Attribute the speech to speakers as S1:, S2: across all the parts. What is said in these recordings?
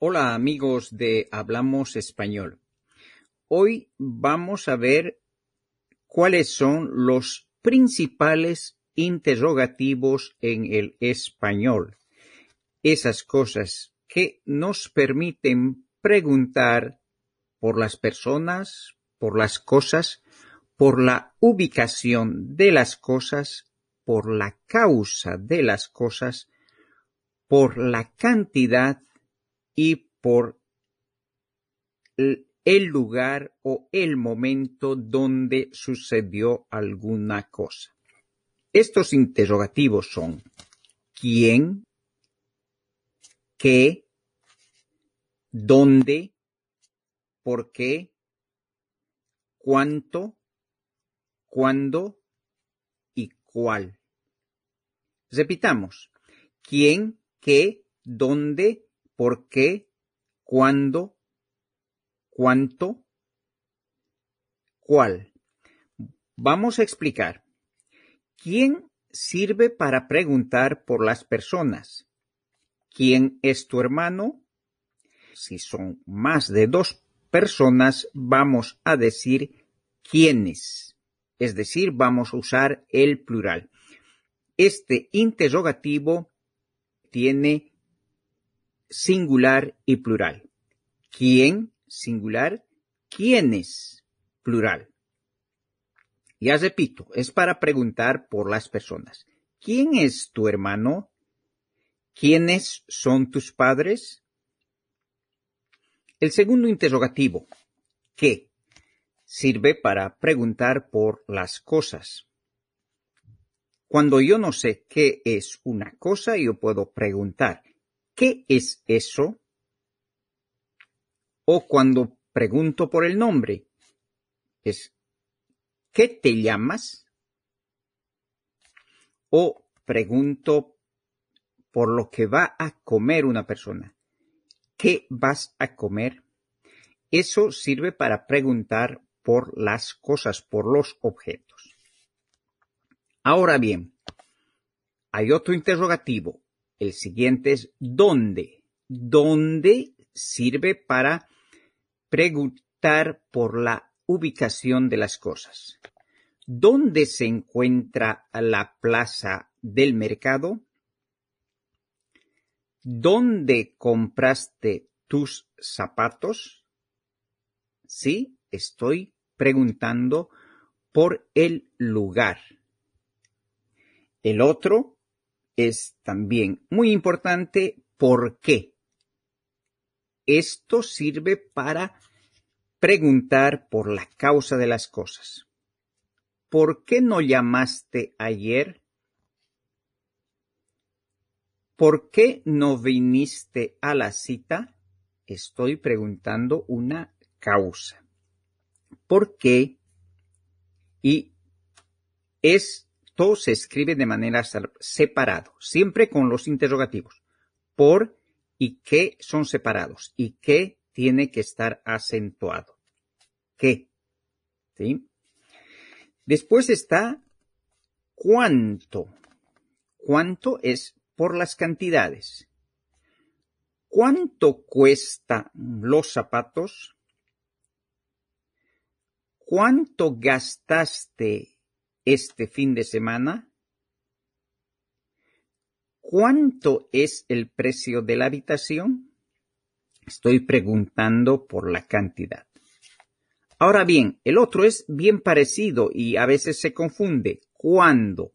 S1: Hola amigos de Hablamos Español. Hoy vamos a ver cuáles son los principales interrogativos en el español. Esas cosas que nos permiten preguntar por las personas, por las cosas, por la ubicación de las cosas, por la causa de las cosas, por la cantidad y por el lugar o el momento donde sucedió alguna cosa. Estos interrogativos son ¿quién? ¿qué? ¿dónde? ¿por qué? ¿cuánto? ¿cuándo? y cuál. Repitamos. ¿Quién? ¿qué? ¿dónde? ¿Por qué? ¿Cuándo? ¿Cuánto? ¿Cuál? Vamos a explicar. ¿Quién sirve para preguntar por las personas? ¿Quién es tu hermano? Si son más de dos personas, vamos a decir quiénes. Es decir, vamos a usar el plural. Este interrogativo tiene singular y plural. ¿Quién? Singular. ¿Quiénes? Plural. Ya repito, es para preguntar por las personas. ¿Quién es tu hermano? ¿Quiénes son tus padres? El segundo interrogativo, ¿qué? Sirve para preguntar por las cosas. Cuando yo no sé qué es una cosa, yo puedo preguntar, ¿qué es eso? O cuando pregunto por el nombre, es ¿qué te llamas? O pregunto por lo que va a comer una persona. ¿Qué vas a comer? Eso sirve para preguntar por las cosas, por los objetos. Ahora bien, hay otro interrogativo. El siguiente es ¿dónde? ¿Dónde sirve para preguntar por la ubicación de las cosas? ¿Dónde se encuentra la plaza del mercado? ¿Dónde compraste tus zapatos? Sí, estoy preguntando por el lugar. El otro es también muy importante, ¿por qué? Esto sirve para preguntar por la causa de las cosas. ¿Por qué no llamaste ayer? ¿Por qué no viniste a la cita? Estoy preguntando una causa. ¿Por qué? Y es todo se escribe de manera separado, siempre con los interrogativos. Por y qué son separados y qué tiene que estar acentuado. ¿Qué? ¿Sí? Después está cuánto. Cuánto es por las cantidades. ¿Cuánto cuesta los zapatos? ¿Cuánto gastaste este fin de semana? ¿Cuánto es el precio de la habitación? Estoy preguntando por la cantidad. Ahora bien, el otro es bien parecido y a veces se confunde. ¿Cuándo?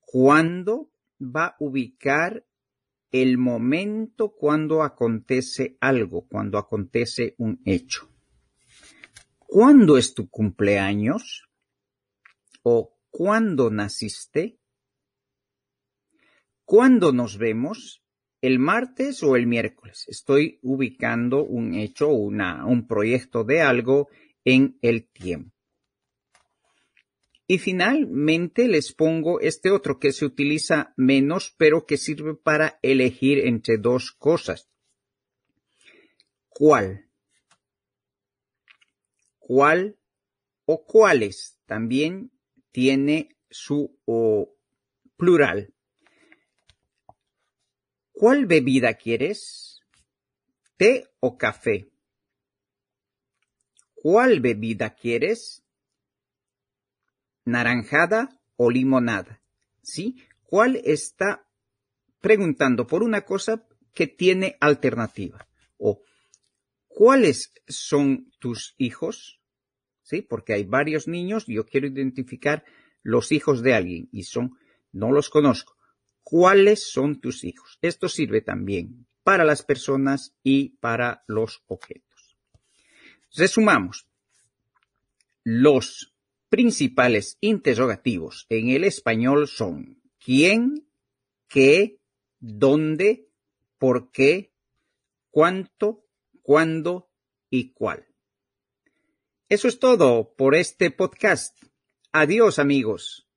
S1: ¿Cuándo va a ubicar el momento cuando acontece algo, cuando acontece un hecho? ¿Cuándo es tu cumpleaños? O ¿cuándo naciste? ¿Cuándo nos vemos? ¿El martes o el miércoles? Estoy ubicando un hecho, una, un proyecto de algo en el tiempo. Y finalmente les pongo este otro que se utiliza menos, pero que sirve para elegir entre dos cosas. ¿Cuál? ¿Cuál o cuáles? También tiene su plural. ¿Cuál bebida quieres? ¿Té o café? ¿Cuál bebida quieres? ¿Naranjada o limonada? ¿Sí? ¿Cuál está preguntando por una cosa que tiene alternativa? O ¿cuáles son tus hijos? ¿Sí? Porque hay varios niños, yo quiero identificar los hijos de alguien y son, no los conozco. ¿Cuáles son tus hijos? Esto sirve también para las personas y para los objetos. Resumamos. Los principales interrogativos en el español son quién, qué, dónde, por qué, cuánto, cuándo y cuál. Eso es todo por este podcast. Adiós amigos.